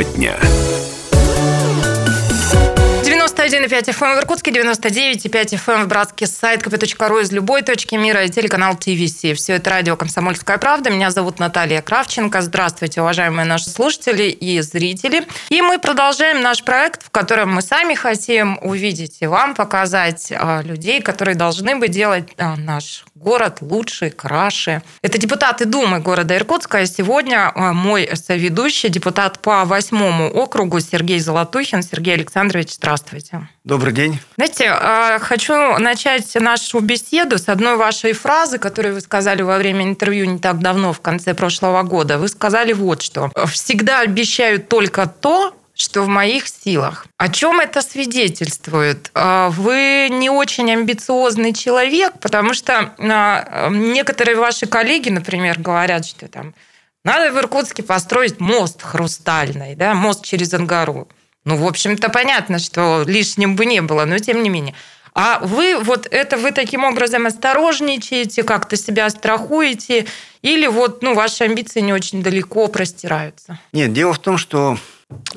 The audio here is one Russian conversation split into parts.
Тема дня. 91,5 FM в Иркутске, 99,5 FM в Братске, сайт kp.ru из любой точки мира и телеканал ТВС. Все это радио «Комсомольская правда». Меня зовут Наталья Кравченко. Здравствуйте, уважаемые наши слушатели и зрители. И мы продолжаем наш проект, в котором мы сами хотим увидеть и вам показать а, людей, которые должны бы делать а, наш город лучше, краше. Это депутаты Думы города Иркутска. И сегодня а, мой соведущий, депутат по восьмому округу Сергей Золотухин. Сергей Александрович, здравствуйте. Добрый день. Знаете, а, хочу начать нашу беседу с одной вашей фразы, которую вы сказали во время интервью не так давно, в конце прошлого года. Вы сказали вот что. «Всегда обещаю только то, что в моих силах. О чем это свидетельствует? А, вы не очень амбициозный человек, потому что а, некоторые ваши коллеги, например, говорят, что там надо в Иркутске построить мост хрустальный, да, мост через Ангару. Ну, в общем-то, понятно, что лишним бы не было, но тем не менее. А вы вот это вы таким образом осторожничаете, как-то себя страхуете, или вот ну, ваши амбиции не очень далеко простираются? Нет, дело в том, что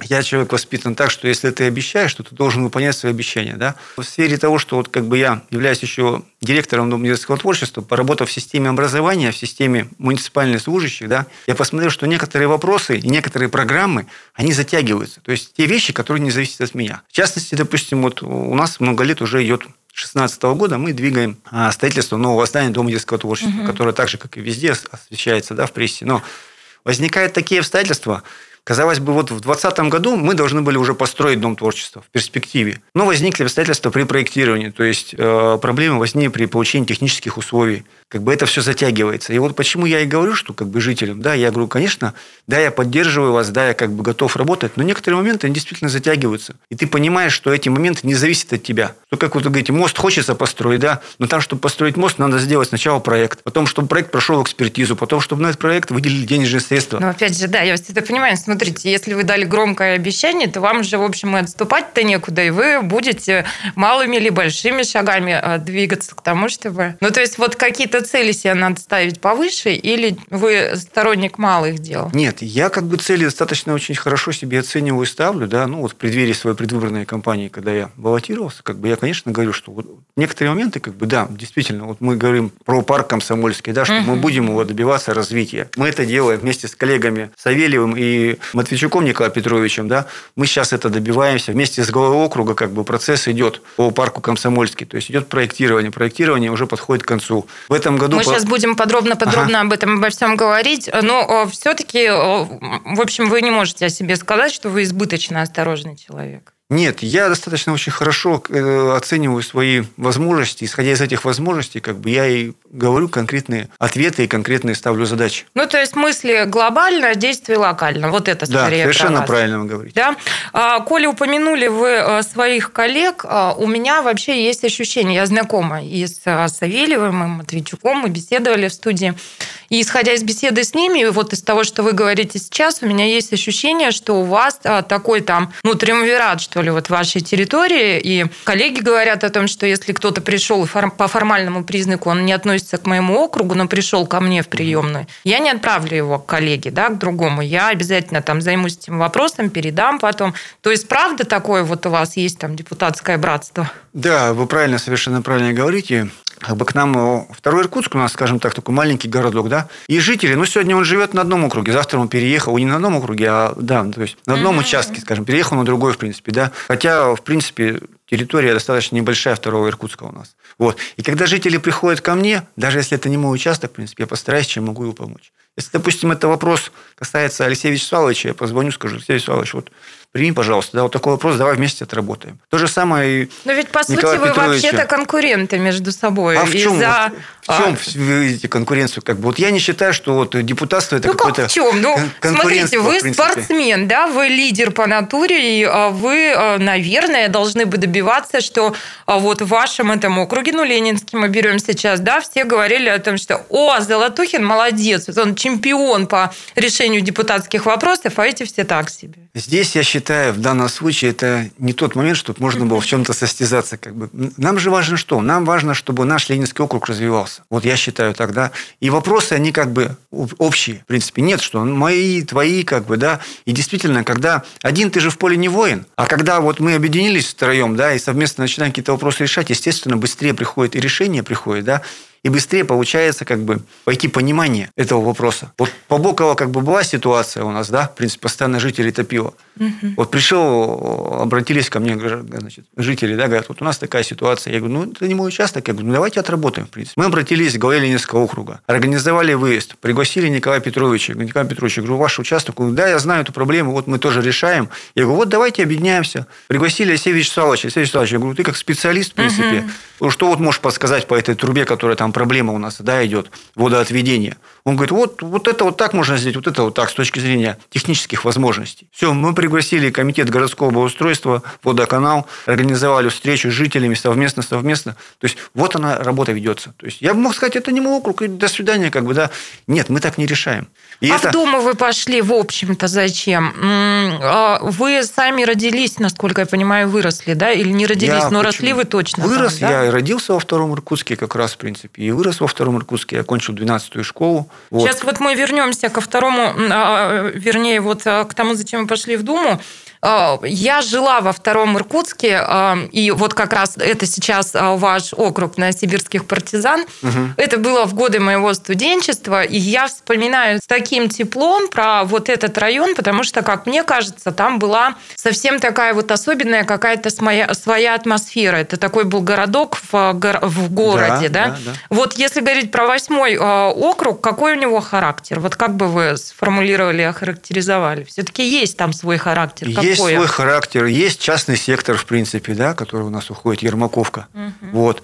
я человек воспитан так, что если ты обещаешь, то ты должен выполнять свои обещания. Да? В сфере того, что вот как бы я являюсь еще директором Дома детского творчества, поработав в системе образования, в системе муниципальных служащих, да, я посмотрел, что некоторые вопросы и некоторые программы, они затягиваются. То есть те вещи, которые не зависят от меня. В частности, допустим, вот у нас много лет уже идет 2016 года мы двигаем а, строительство нового здания Дома детского творчества, угу. которое так же, как и везде, освещается да, в прессе. Но возникают такие обстоятельства, Казалось бы, вот в 2020 году мы должны были уже построить Дом творчества в перспективе. Но возникли обстоятельства при проектировании, то есть э, проблемы возникли при получении технических условий. Как бы это все затягивается. И вот почему я и говорю, что как бы жителям, да, я говорю, конечно, да, я поддерживаю вас, да, я как бы готов работать, но некоторые моменты, они действительно затягиваются. И ты понимаешь, что эти моменты не зависят от тебя. Ну, как вот вы говорите, мост хочется построить, да, но там, чтобы построить мост, надо сделать сначала проект, потом, чтобы проект прошел экспертизу, потом, чтобы на этот проект выделили денежные средства. Но опять же, да, я вас это понимаю, смотрите, если вы дали громкое обещание, то вам же, в общем, и отступать-то некуда, и вы будете малыми или большими шагами э, двигаться к тому, чтобы... Ну, то есть, вот какие-то цели себе надо ставить повыше, или вы сторонник малых дел? Нет, я как бы цели достаточно очень хорошо себе оцениваю и ставлю, да, ну, вот в преддверии своей предвыборной кампании, когда я баллотировался, как бы я, конечно, говорю, что вот некоторые моменты, как бы, да, действительно, вот мы говорим про парк Комсомольский, да, что угу. мы будем его добиваться развития. Мы это делаем вместе с коллегами Савельевым и Медведчуком Николаем Петровичем, да, мы сейчас это добиваемся. Вместе с главой округа как бы процесс идет по парку Комсомольский. То есть идет проектирование. Проектирование уже подходит к концу. В этом году... Мы по... сейчас будем подробно-подробно ага. об этом обо всем говорить. Но все-таки, в общем, вы не можете о себе сказать, что вы избыточно осторожный человек. Нет, я достаточно очень хорошо э, оцениваю свои возможности. Исходя из этих возможностей, как бы я и говорю конкретные ответы и конкретные ставлю задачи. Ну, то есть мысли глобально, действия локально. Вот это да, скорее совершенно правильно вы говорите. Да? А, Коля, упомянули вы э, своих коллег. А, у меня вообще есть ощущение, я знакома и с э, Савельевым, и Матвейчуком, мы беседовали в студии. И исходя из беседы с ними, вот из того, что вы говорите сейчас, у меня есть ощущение, что у вас такой там, ну, триумвират, что ли, вот вашей территории. И коллеги говорят о том, что если кто-то пришел по формальному признаку, он не относится к моему округу, но пришел ко мне в приемную, я не отправлю его к коллеге, да, к другому. Я обязательно там займусь этим вопросом, передам потом. То есть, правда такое вот у вас есть там депутатское братство? Да, вы правильно, совершенно правильно говорите как бы к нам э, второй Иркутск у нас, скажем так, такой маленький городок, да, и жители, ну, сегодня он живет на одном округе, завтра он переехал, не на одном округе, а, да, то есть на одном mm-hmm. участке, скажем, переехал на другой, в принципе, да, хотя, в принципе, территория достаточно небольшая второго Иркутска у нас. Вот. И когда жители приходят ко мне, даже если это не мой участок, в принципе, я постараюсь, чем могу его помочь. Если, допустим, это вопрос касается Алексея Вячеславовича, я позвоню, скажу, Алексей Вячеславович, вот прими, пожалуйста, да, вот такой вопрос, давай вместе отработаем. То же самое и Но ведь, по Николая сути, вы вообще-то конкуренты между собой. А в чем, вот, в чем а... вы видите конкуренцию? Как бы, вот я не считаю, что вот депутатство это ну, какое-то как в чем? Ну, смотрите, вы спортсмен, да, вы лидер по натуре, и а, вы, а, наверное, должны бы добиваться, что а, вот в вашем этом округе, ну, Ленинский мы берем сейчас, да, все говорили о том, что, о, Золотухин молодец, он чемпион по решению депутатских вопросов, а эти все так себе. Здесь, я считаю, в данном случае это не тот момент, чтобы можно было в чем-то состязаться. Как бы. Нам же важно что? Нам важно, чтобы наш Ленинский округ развивался. Вот я считаю тогда. И вопросы, они как бы общие. В принципе, нет, что мои, твои, как бы, да. И действительно, когда один ты же в поле не воин, а когда вот мы объединились втроем, да, и совместно начинаем какие-то вопросы решать, естественно, быстрее приходит и решение приходит, да, и быстрее получается как бы пойти понимание этого вопроса. Вот по Боково как бы была ситуация у нас, да, в принципе, постоянно жители топило. Угу. Вот пришел, обратились ко мне значит, жители, да, говорят, вот у нас такая ситуация. Я говорю, ну, это не мой участок. Я говорю, ну, давайте отработаем, в принципе. Мы обратились к главе Ленинского округа, организовали выезд, пригласили Николая Петровича. Николай Петрович, я говорю, ваш участок? Он говорит, да, я знаю эту проблему, вот мы тоже решаем. Я говорю, вот давайте объединяемся. Пригласили Алексея Вячеславовича. Алексей Вячеславович, я говорю, ты как специалист, в принципе, угу. что вот можешь подсказать по этой трубе, которая там проблема у нас да, идет, водоотведение. Он говорит, вот, вот это вот так можно сделать, вот это вот так, с точки зрения технических возможностей. Все, мы пригласили комитет городского благоустройства, водоканал, организовали встречу с жителями совместно-совместно. То есть, вот она, работа ведется. То есть, я бы мог сказать, это не мой округ, и до свидания, как бы, да. Нет, мы так не решаем. И а это... в Думу вы пошли, в общем-то, зачем? А вы сами родились, насколько я понимаю, выросли, да? Или не родились, я но почему? росли вы точно Вырос, там, да? я родился во втором Иркутске как раз, в принципе, и вырос во втором Иркутске, я окончил 12-ю школу. Вот. Сейчас вот мы вернемся ко второму, а, вернее, вот а, к тому, зачем мы пошли в Думу. А, я жила во втором Иркутске, а, и вот как раз это сейчас а, ваш округ на сибирских партизан. Угу. Это было в годы моего студенчества, и я вспоминаю с таким теплом про вот этот район, потому что, как мне кажется, там была совсем такая вот особенная какая-то своя, атмосфера. Это такой был городок в, в городе, да, да? Да, да? Вот если говорить про восьмой округ, какой у него характер? Вот как бы вы сформулировали, охарактеризовали? Все-таки есть там свой характер. Есть свой характер, есть частный сектор, в принципе, да, который у нас уходит, Ермаковка. Угу. Вот.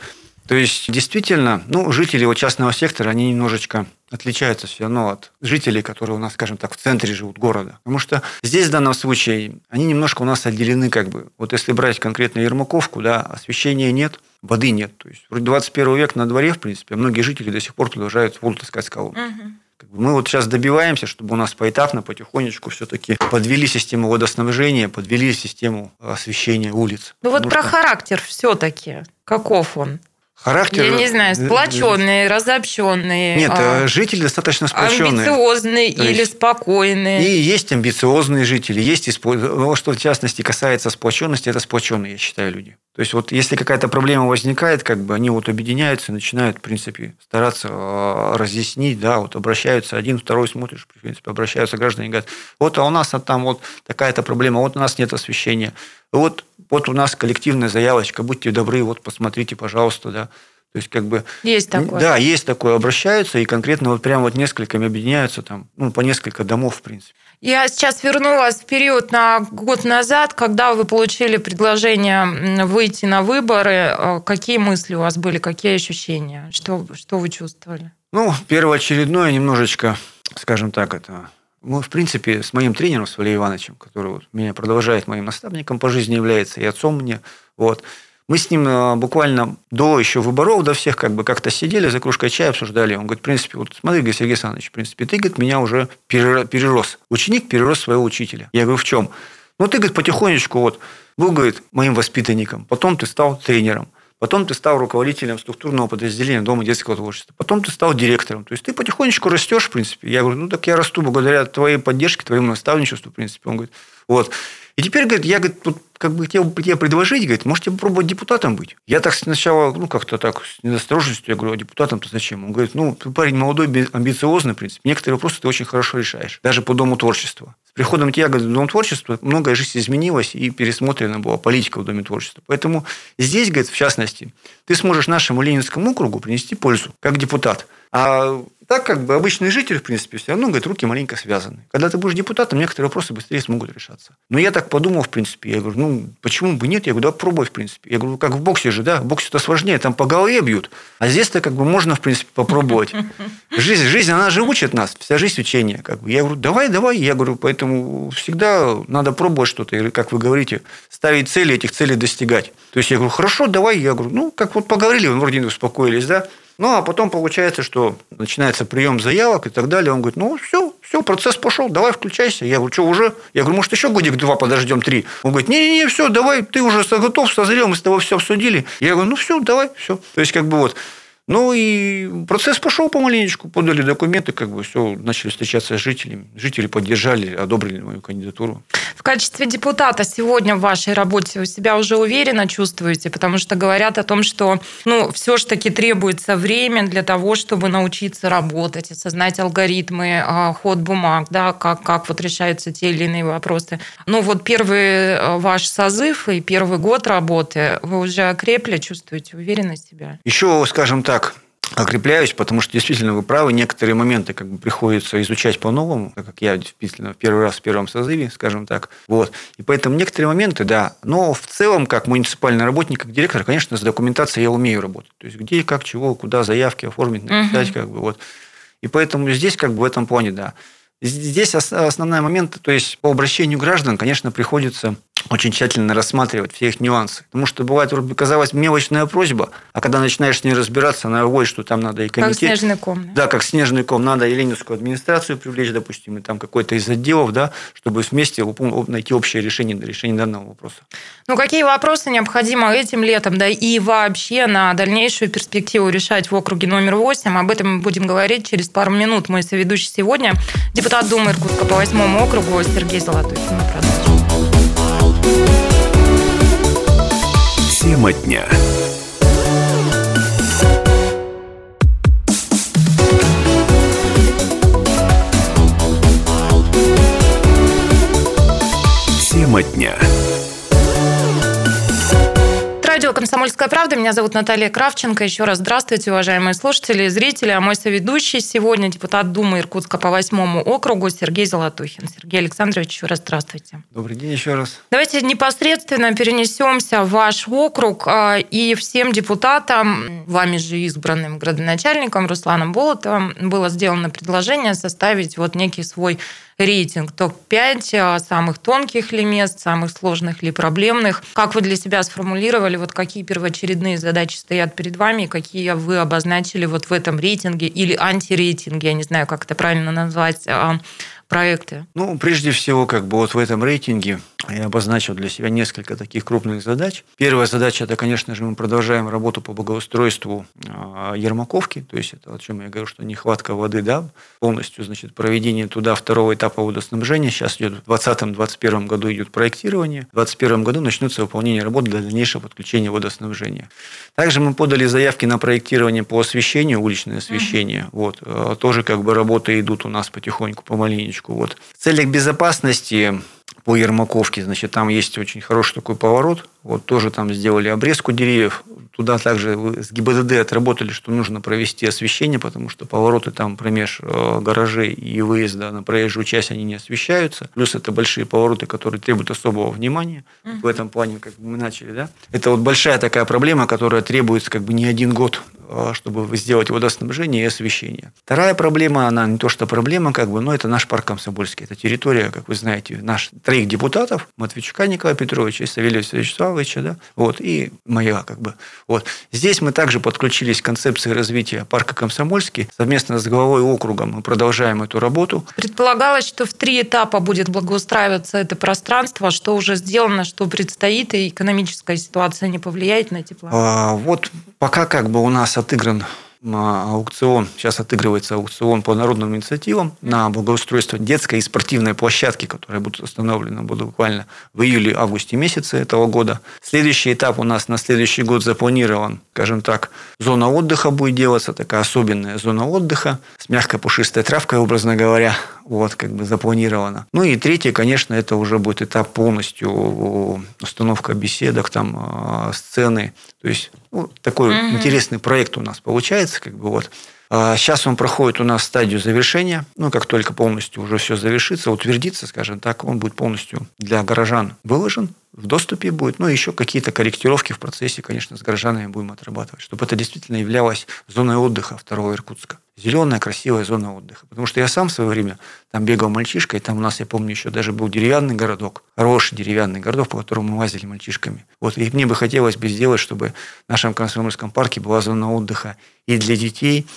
То есть, действительно, ну, жители вот частного сектора, они немножечко отличаются все равно от жителей, которые у нас, скажем так, в центре живут города. Потому что здесь в данном случае они немножко у нас отделены как бы. Вот если брать конкретно Ермаковку, да, освещения нет, воды нет. То есть, вроде 21 век на дворе, в принципе, многие жители до сих пор продолжают воду таскать с колонны. Угу. Мы вот сейчас добиваемся, чтобы у нас поэтапно, потихонечку все-таки подвели систему водоснабжения, подвели систему освещения улиц. Ну вот про характер все-таки. Каков он? Характер... Я не знаю, сплоченные, разобщенные. Нет, а... жители достаточно сплоченные. Амбициозные То или спокойные. И есть амбициозные жители, есть, ну, что в частности касается сплоченности, это сплоченные, я считаю, люди. То есть, вот если какая-то проблема возникает, как бы они вот объединяются, начинают, в принципе, стараться а, разъяснить, да, вот обращаются, один, второй смотришь, в принципе, обращаются граждане и говорят, вот, а у нас там вот такая-то проблема, вот у нас нет освещения, вот вот у нас коллективная заявочка, будьте добры, вот посмотрите, пожалуйста, да. То есть, как бы... Есть такое. Да, есть такое. Обращаются, и конкретно вот прямо вот несколькими объединяются, там, ну, по несколько домов, в принципе. Я сейчас вернулась в период на год назад, когда вы получили предложение выйти на выборы. Э, какие мысли у вас были, какие ощущения? Что, что вы чувствовали? Ну, первоочередное немножечко, скажем так, это мы, в принципе, с моим тренером, с Валерием Ивановичем, который вот меня продолжает моим наставником по жизни является, и отцом мне, вот, мы с ним э, буквально до еще выборов, до всех как бы как-то сидели за кружкой чая, обсуждали. Он говорит, в принципе, вот смотри, говорит, Сергей Александрович, в принципе, ты, говорит, меня уже перерос. Ученик перерос своего учителя. Я говорю, в чем? Ну, ты, говорит, потихонечку вот был, говорит, моим воспитанником, потом ты стал тренером. Потом ты стал руководителем структурного подразделения Дома детского творчества. Потом ты стал директором. То есть ты потихонечку растешь, в принципе. Я говорю, ну так я расту благодаря твоей поддержке, твоему наставничеству, в принципе. Он говорит, вот. И теперь, говорит, я говорит, тут как бы хотел тебе предложить, говорит, можете попробовать депутатом быть. Я так сначала, ну, как-то так, с недосторожностью, я говорю, а депутатом-то зачем? Он говорит, ну, ты парень молодой, амбициозный, в принципе. Некоторые вопросы ты очень хорошо решаешь, даже по Дому творчества. С приходом тебя в Дом творчества многое жизнь изменилась и пересмотрена была политика в Доме творчества. Поэтому здесь, говорит, в частности, ты сможешь нашему Ленинскому округу принести пользу, как депутат. А так как бы обычный житель, в принципе, все равно, говорит, руки маленько связаны. Когда ты будешь депутатом, некоторые вопросы быстрее смогут решаться. Но я так подумал, в принципе, я говорю, ну, почему бы нет? Я говорю, да, пробуй, в принципе. Я говорю, как в боксе же, да, в боксе это сложнее, там по голове бьют. А здесь-то как бы можно, в принципе, попробовать. Жизнь, жизнь, она же учит нас, вся жизнь учения. Как бы. Я говорю, давай, давай. Я говорю, поэтому всегда надо пробовать что-то, как вы говорите, ставить цели, этих целей достигать. То есть я говорю, хорошо, давай. Я говорю, ну, как вот поговорили, вроде успокоились, да. Ну, а потом получается, что начинается прием заявок и так далее. Он говорит, ну, все, все, процесс пошел, давай включайся. Я говорю, что уже? Я говорю, может, еще годик-два подождем, три. Он говорит, не-не-не, все, давай, ты уже готов, созрел, мы с тобой все обсудили. Я говорю, ну все, давай, все. То есть, как бы вот, ну и процесс пошел помаленечку, подали документы, как бы все, начали встречаться с жителями. Жители поддержали, одобрили мою кандидатуру. В качестве депутата сегодня в вашей работе вы себя уже уверенно чувствуете, потому что говорят о том, что ну, все же таки требуется время для того, чтобы научиться работать, осознать алгоритмы, а, ход бумаг, да, как, как вот решаются те или иные вопросы. Ну вот первый э, ваш созыв и первый год работы, вы уже окрепли, чувствуете уверенность себя? Еще, скажем так, окрепляюсь, потому что действительно вы правы, некоторые моменты как бы приходится изучать по-новому, так как я действительно первый раз в первом созыве, скажем так. Вот. И поэтому некоторые моменты, да. Но в целом, как муниципальный работник, как директор, конечно, с документацией я умею работать. То есть где, как, чего, куда заявки оформить, написать, угу. как бы вот. И поэтому здесь как бы в этом плане, да. Здесь основной момент, то есть по обращению граждан, конечно, приходится очень тщательно рассматривать все их нюансы. Потому что бывает, вроде казалось, мелочная просьба, а когда начинаешь с ней разбираться, она выводит, что там надо и комитет... Как снежный ком. Да, как снежный ком. Надо и Ленинскую администрацию привлечь, допустим, и там какой-то из отделов, да, чтобы вместе найти общее решение для решения данного вопроса. Ну, какие вопросы необходимо этим летом, да, и вообще на дальнейшую перспективу решать в округе номер 8? Об этом мы будем говорить через пару минут. Мой соведущий сегодня депутат Думы Иркутска по восьмому округу Сергей Золотой. Мы продолжим. Тема дня. Тема дня. Радио «Комсомольская правда». Меня зовут Наталья Кравченко. Еще раз здравствуйте, уважаемые слушатели и зрители. А мой соведущий сегодня депутат Думы Иркутска по восьмому округу Сергей Золотухин. Сергей Александрович, еще раз здравствуйте. Добрый день еще раз. Давайте непосредственно перенесемся в ваш округ а, и всем депутатам, вами же избранным градоначальником Русланом Болотовым, было сделано предложение составить вот некий свой рейтинг топ-5 а, самых тонких ли мест, самых сложных ли проблемных. Как вы для себя сформулировали, вот какие первоочередные задачи стоят перед вами, какие вы обозначили вот в этом рейтинге или антирейтинге, я не знаю, как это правильно назвать, а, проекты? Ну, прежде всего, как бы вот в этом рейтинге я обозначил для себя несколько таких крупных задач. Первая задача – это, конечно же, мы продолжаем работу по благоустройству а, Ермаковки, то есть это о чем я говорю, что нехватка воды, да, полностью, значит, проведение туда второго этапа водоснабжения. Сейчас идет в 2020-2021 году идет проектирование, в 2021 году начнется выполнение работ для дальнейшего подключения водоснабжения. Также мы подали заявки на проектирование по освещению, уличное освещение. Угу. Вот, а, тоже как бы работы идут у нас потихоньку, помаленечку. Вот. В целях безопасности по Ермаковке, значит, там есть очень хороший такой поворот. Вот тоже там сделали обрезку деревьев. Туда также с ГИБДД отработали, что нужно провести освещение, потому что повороты там промеж э, гаражей и выезда на проезжую часть, они не освещаются. Плюс это большие повороты, которые требуют особого внимания. В этом плане, как мы начали, да. Это вот большая такая проблема, которая требуется как бы не один год Э, чтобы сделать водоснабжение и освещение. Вторая проблема, она не то что проблема, как бы, но это наш парк Комсомольский. Это территория, как вы знаете, наш троих депутатов, Матвейчука Николая Петровича и Савельева Вячеславовича, да, вот, и моя, как бы. Вот. Здесь мы также подключились к концепции развития парка Комсомольский. Совместно с главой округа мы продолжаем эту работу. Предполагалось, что в три этапа будет благоустраиваться это пространство. Что уже сделано, что предстоит, и экономическая ситуация не повлияет на планы? А, вот пока как бы у нас отыгран аукцион, сейчас отыгрывается аукцион по народным инициативам на благоустройство детской и спортивной площадки, которые будут установлены будут буквально в июле-августе месяце этого года. Следующий этап у нас на следующий год запланирован, скажем так, зона отдыха будет делаться, такая особенная зона отдыха с мягкой пушистой травкой, образно говоря, вот, как бы запланировано. Ну и третье, конечно, это уже будет этап полностью установка беседок, там, а, сцены. То есть, ну, такой угу. интересный проект у нас получается, как бы вот. Сейчас а, он проходит у нас стадию завершения. Ну, как только полностью уже все завершится, утвердится, скажем так, он будет полностью для горожан выложен, в доступе будет. Ну, еще какие-то корректировки в процессе, конечно, с горожанами будем отрабатывать, чтобы это действительно являлось зоной отдыха второго Иркутска. Зеленая, красивая зона отдыха. Потому что я сам в свое время там бегал мальчишкой, там у нас, я помню, еще даже был деревянный городок, хороший деревянный городок, по которому мы лазили мальчишками. Вот, и мне бы хотелось бы сделать, чтобы в нашем Комсомольском парке была зона отдыха и для детей,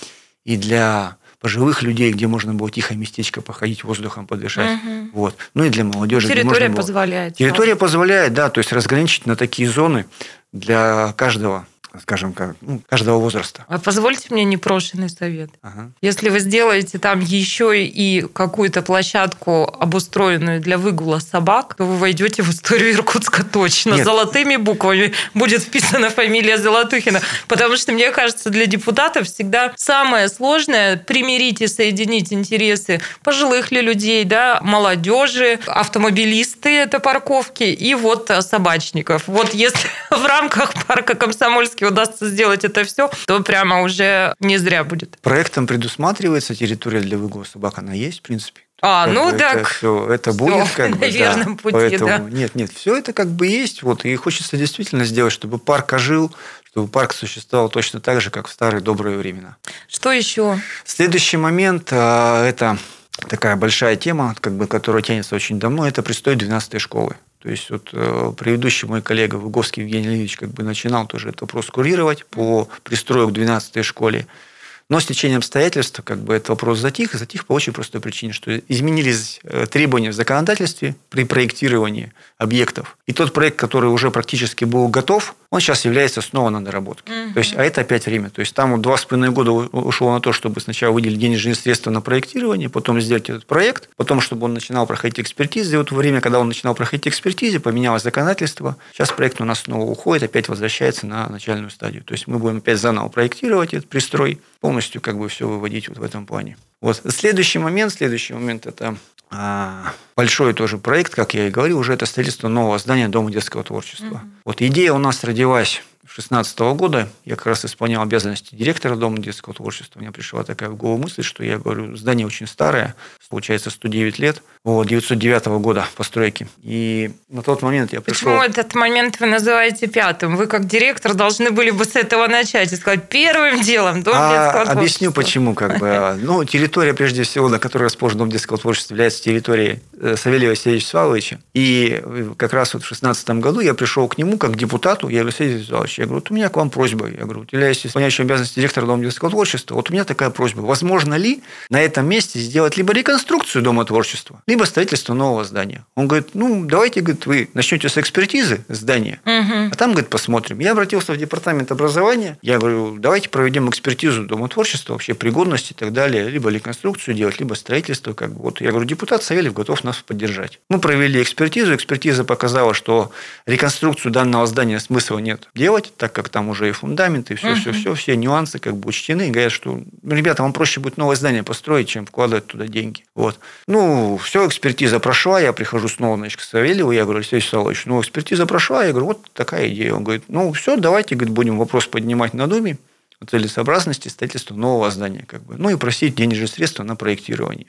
и для пожилых людей, где можно было тихое местечко походить, воздухом подышать. Мгм. Вот. Ну и для молодежи. Территория можно было- позволяет. Территория позволяет, да, то есть разграничить на такие зоны для каждого, скажем, как, ну, каждого возраста. А позвольте мне непрошенный совет. Ага. Если вы сделаете там еще и какую-то площадку, обустроенную для выгула собак, то вы войдете в историю Иркутска точно. Нет. Золотыми буквами будет вписана фамилия Золотухина. Потому что, мне кажется, для депутатов всегда самое сложное примирить и соединить интересы пожилых ли людей, да, молодежи, автомобилисты, это парковки, и вот а, собачников. Вот если в рамках парка Комсомольский удастся сделать это все, то прямо уже не зря будет. Проектом предусматривается территория для выгула собак, она есть, в принципе. А, Как ну бы так. Это, всё- это всё будет как на бы, да. верном пути, Поэтому, да. Нет, нет, все это как бы есть. Вот, и хочется действительно сделать, чтобы парк ожил, чтобы парк существовал точно так же, как в старые добрые времена. Что еще? Следующий момент а, – это такая большая тема, как бы, которая тянется очень давно, это пристой 12 школы. То есть вот э, предыдущий мой коллега Выговский Евгений Леонидович как бы начинал тоже этот вопрос курировать по пристрою к 12 школе. Но с течением обстоятельств как бы этот вопрос затих, и затих по очень простой причине, что изменились э, требования в законодательстве при проектировании объектов. И тот проект, который уже практически был готов, он сейчас является снова на доработке. То есть, а это опять время. То есть там два с половиной года ушло на то, чтобы сначала выделить денежные средства на проектирование, потом сделать этот проект, потом, чтобы он начинал проходить экспертизы. И вот во время, когда он начинал проходить экспертизы, поменялось законодательство. Сейчас проект у нас снова уходит, опять возвращается на начальную стадию. То есть мы будем опять заново проектировать этот пристрой, полностью как бы все выводить вот в этом плане. Вот. Следующий момент, следующий момент – это а, большой тоже проект, как я и говорил, уже это строительство нового здания Дома детского творчества. Вот идея у нас родилась 2016 года. Я как раз исполнял обязанности директора Дома детского творчества. У меня пришла такая в голову мысль, что я говорю, здание очень старое, получается 109 лет, вот, 909 года постройки. И на тот момент я пришел... Почему этот момент вы называете пятым? Вы как директор должны были бы с этого начать и сказать первым делом Дом А, детского объясню творчества». почему. Как бы. Ну, территория, прежде всего, на которой расположен Дом детского творчества, является территорией э, Савелия Васильевича Славовича. И э, как раз вот в 2016 году я пришел к нему как депутату. Я говорю, Сергей Вячеславович, я говорю, вот у меня к вам просьба. Я говорю, являюсь исполняющим обязанности директора Дома детского творчества. Вот у меня такая просьба. Возможно ли на этом месте сделать либо реконструкцию Дома творчества, либо строительство нового здания? Он говорит, ну, давайте, говорит, вы начнете с экспертизы здания, Мгм. а там, говорит, посмотрим. Я обратился в департамент образования. Я говорю, давайте проведем экспертизу Дома творчества, вообще пригодности и так далее. Либо реконструкцию делать, либо строительство. Как бы. Вот я говорю, депутат Савельев готов нас поддержать. Мы провели экспертизу. Экспертиза показала, что реконструкцию данного здания смысла нет делать, так как там уже и фундамент, и все, все, все, все нюансы как бы учтены. И говорят, что, «Ну, ребята, вам проще будет новое здание построить, чем вкладывать туда деньги. Вот. Ну, все, экспертиза прошла, я прихожу снова, значит, к Савельеву, я говорю, Алексей Вячеславович, ну, экспертиза прошла, я говорю, вот такая идея. Он говорит, ну, все, давайте, говорит, будем вопрос поднимать на Думе о целесообразности строительства нового здания, как бы, ну, и просить денежные средства на проектирование.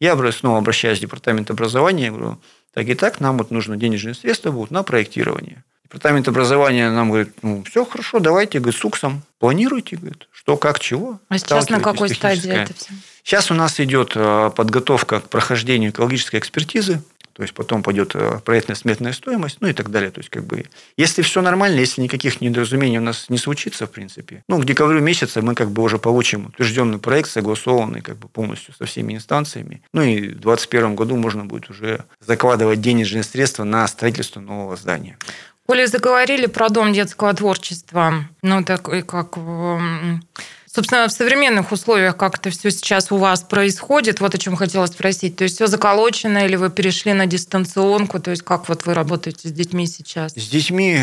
Я снова обращаюсь в департамент образования, я говорю, так и так, нам вот нужно денежные средства будут на проектирование. Департамент образования нам говорит, ну, все хорошо, давайте, говорит, с УКСом планируйте, говорит, что, как, чего. А сейчас на какой стадии это все? Сейчас у нас идет э, подготовка к прохождению экологической экспертизы, то есть потом пойдет э, проектная сметная стоимость, ну и так далее. То есть, как бы, если все нормально, если никаких недоразумений у нас не случится, в принципе, ну, к декабрю месяца мы как бы уже получим утвержденный проект, согласованный как бы полностью со всеми инстанциями. Ну и в 2021 году можно будет уже закладывать денежные средства на строительство нового здания. Коли заговорили про Дом детского творчества, ну, так и как... м, Собственно, в современных условиях как это все сейчас у вас происходит, вот о чем хотела спросить. То есть все заколочено или вы перешли на дистанционку? То есть как вот вы работаете с детьми сейчас? С детьми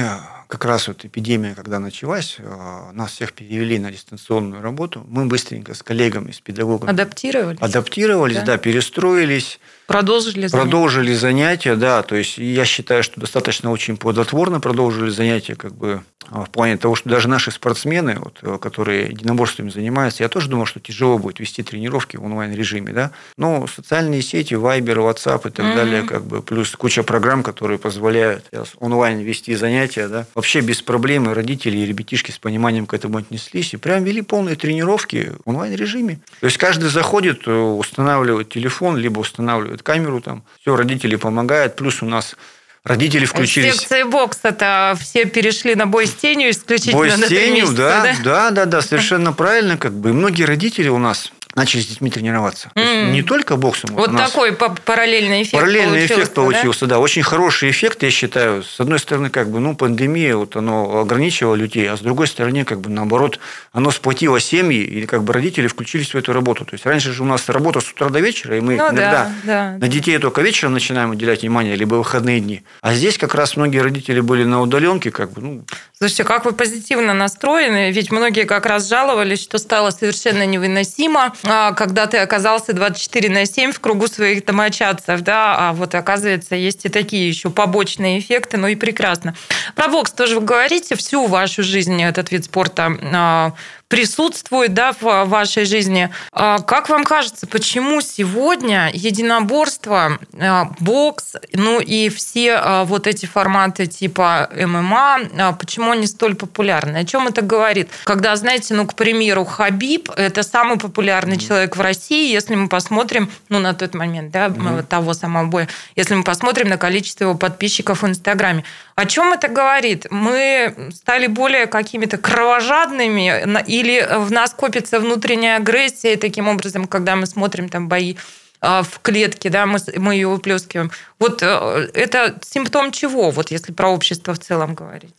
как раз вот эпидемия, когда началась, э, нас всех перевели на дистанционную работу. Мы быстренько с коллегами, с педагогами Адаптировались? адаптировались, Да. да, перестроились, Продолжили? занятия? продолжили занятия, да, то есть я считаю, что достаточно очень плодотворно продолжили занятия, как бы а, в плане того, что даже наши спортсмены, вот, э, которые единоборствами занимаются, я тоже думал, что тяжело будет вести тренировки в онлайн-режиме, да, но социальные сети, Viber, WhatsApp и так Мгм. далее, как бы, плюс куча программ, которые позволяют онлайн вести занятия, да, вообще без проблем и родители, и ребятишки с пониманием к этому отнеслись, и прям вели полные тренировки в онлайн-режиме. То есть каждый заходит, э, устанавливает телефон, либо устанавливает камеру там, все, родители помогают, плюс у нас родители включились. Секции бокса-то все перешли на бой с тенью исключительно Бой с на три тенью, да, да, да, да, совершенно правильно, как бы. И многие родители у нас начали с детьми тренироваться. Mm. не только боксом. Вот, такой параллельный эффект Параллельный эффект получился, да? да. Очень хороший эффект, я считаю. С одной стороны, как бы, ну, пандемия, вот оно ограничивало людей, а с другой стороны, как бы, наоборот, оно сплотило семьи, и как бы родители включились в эту работу. То есть, раньше же у нас работа с утра до вечера, и мы ну, иногда да, да, на детей только вечером начинаем уделять внимание, либо выходные дни. А здесь как раз многие родители были на удаленке, как бы, ну... Слушайте, как вы позитивно настроены, ведь многие как раз жаловались, что стало совершенно невыносимо когда ты оказался 24 на 7 в кругу своих домочадцев, да, а вот оказывается, есть и такие еще побочные эффекты, ну и прекрасно. Про бокс тоже вы говорите, всю вашу жизнь этот вид спорта а, присутствует да, в вашей жизни. А как вам кажется, почему сегодня единоборство, а, бокс, ну и все а, вот эти форматы типа ММА, почему они столь популярны? О чем это говорит? Когда, знаете, ну, к примеру, Хабиб – это самый популярный mm-hmm. человек в России, если мы посмотрим, ну, на тот момент, да, mm-hmm. того самого боя, если мы посмотрим на количество его подписчиков в Инстаграме. О чем это говорит? Мы стали более какими-то кровожадными и или в нас копится внутренняя агрессия, и таким образом, когда мы смотрим там бои а, в клетке, да, мы, мы ее выплескиваем. Вот э, это симптом чего, вот если про общество в целом говорить?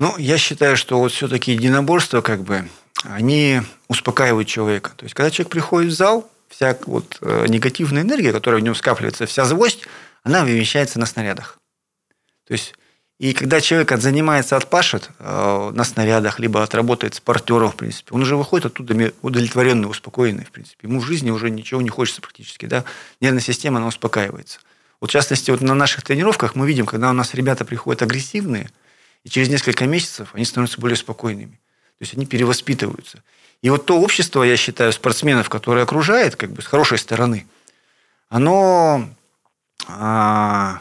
Ну, я считаю, что вот все-таки единоборства, как бы, они успокаивают человека. То есть, когда человек приходит в зал, вся вот э, негативная энергия, которая в нем скапливается, вся злость, она вымещается на снарядах. То есть, и когда человек отзанимается, отпашет э, на снарядах, либо отработает с партнером, в принципе, он уже выходит оттуда удовлетворенный, успокоенный, в принципе. Ему в жизни уже ничего не хочется практически, да. Нервная система, она успокаивается. Вот в частности, вот на наших тренировках мы видим, когда у нас ребята приходят агрессивные, и через несколько месяцев они становятся более спокойными. То есть они перевоспитываются. И вот то общество, я считаю, спортсменов, которое окружает, как бы с хорошей стороны, оно а,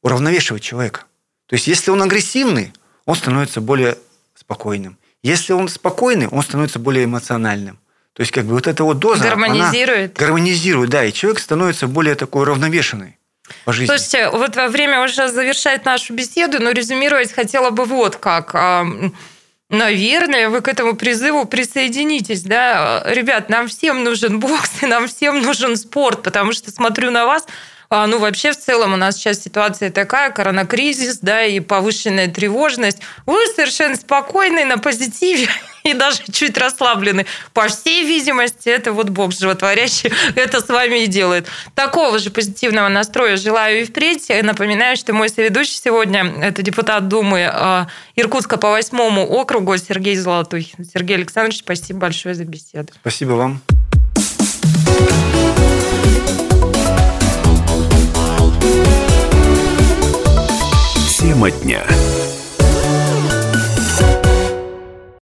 уравновешивает человека. То есть, если он агрессивный, он становится более спокойным. Если он спокойный, он становится более эмоциональным. То есть, как бы вот эта вот доза... Гармонизирует. Гармонизирует, да, и человек становится более такой равновешенный по жизни. Слушайте, вот во время уже завершать нашу беседу, но резюмировать хотела бы вот как. Наверное, вы к этому призыву присоединитесь, да? Ребят, нам всем нужен бокс, и нам всем нужен спорт, потому что смотрю на вас, а, ну, вообще, в целом у нас сейчас ситуация такая, коронакризис, да, и повышенная тревожность. Вы совершенно спокойны, на позитиве и даже чуть расслаблены. По всей видимости, это вот Бог животворящий это с вами и делает. Такого же позитивного настроя желаю и впредь. Напоминаю, что мой соведущий сегодня – это депутат Думы а, Иркутска по восьмому округу Сергей Золотухин. Сергей Александрович, спасибо большое за беседу. Спасибо вам. Тема дня.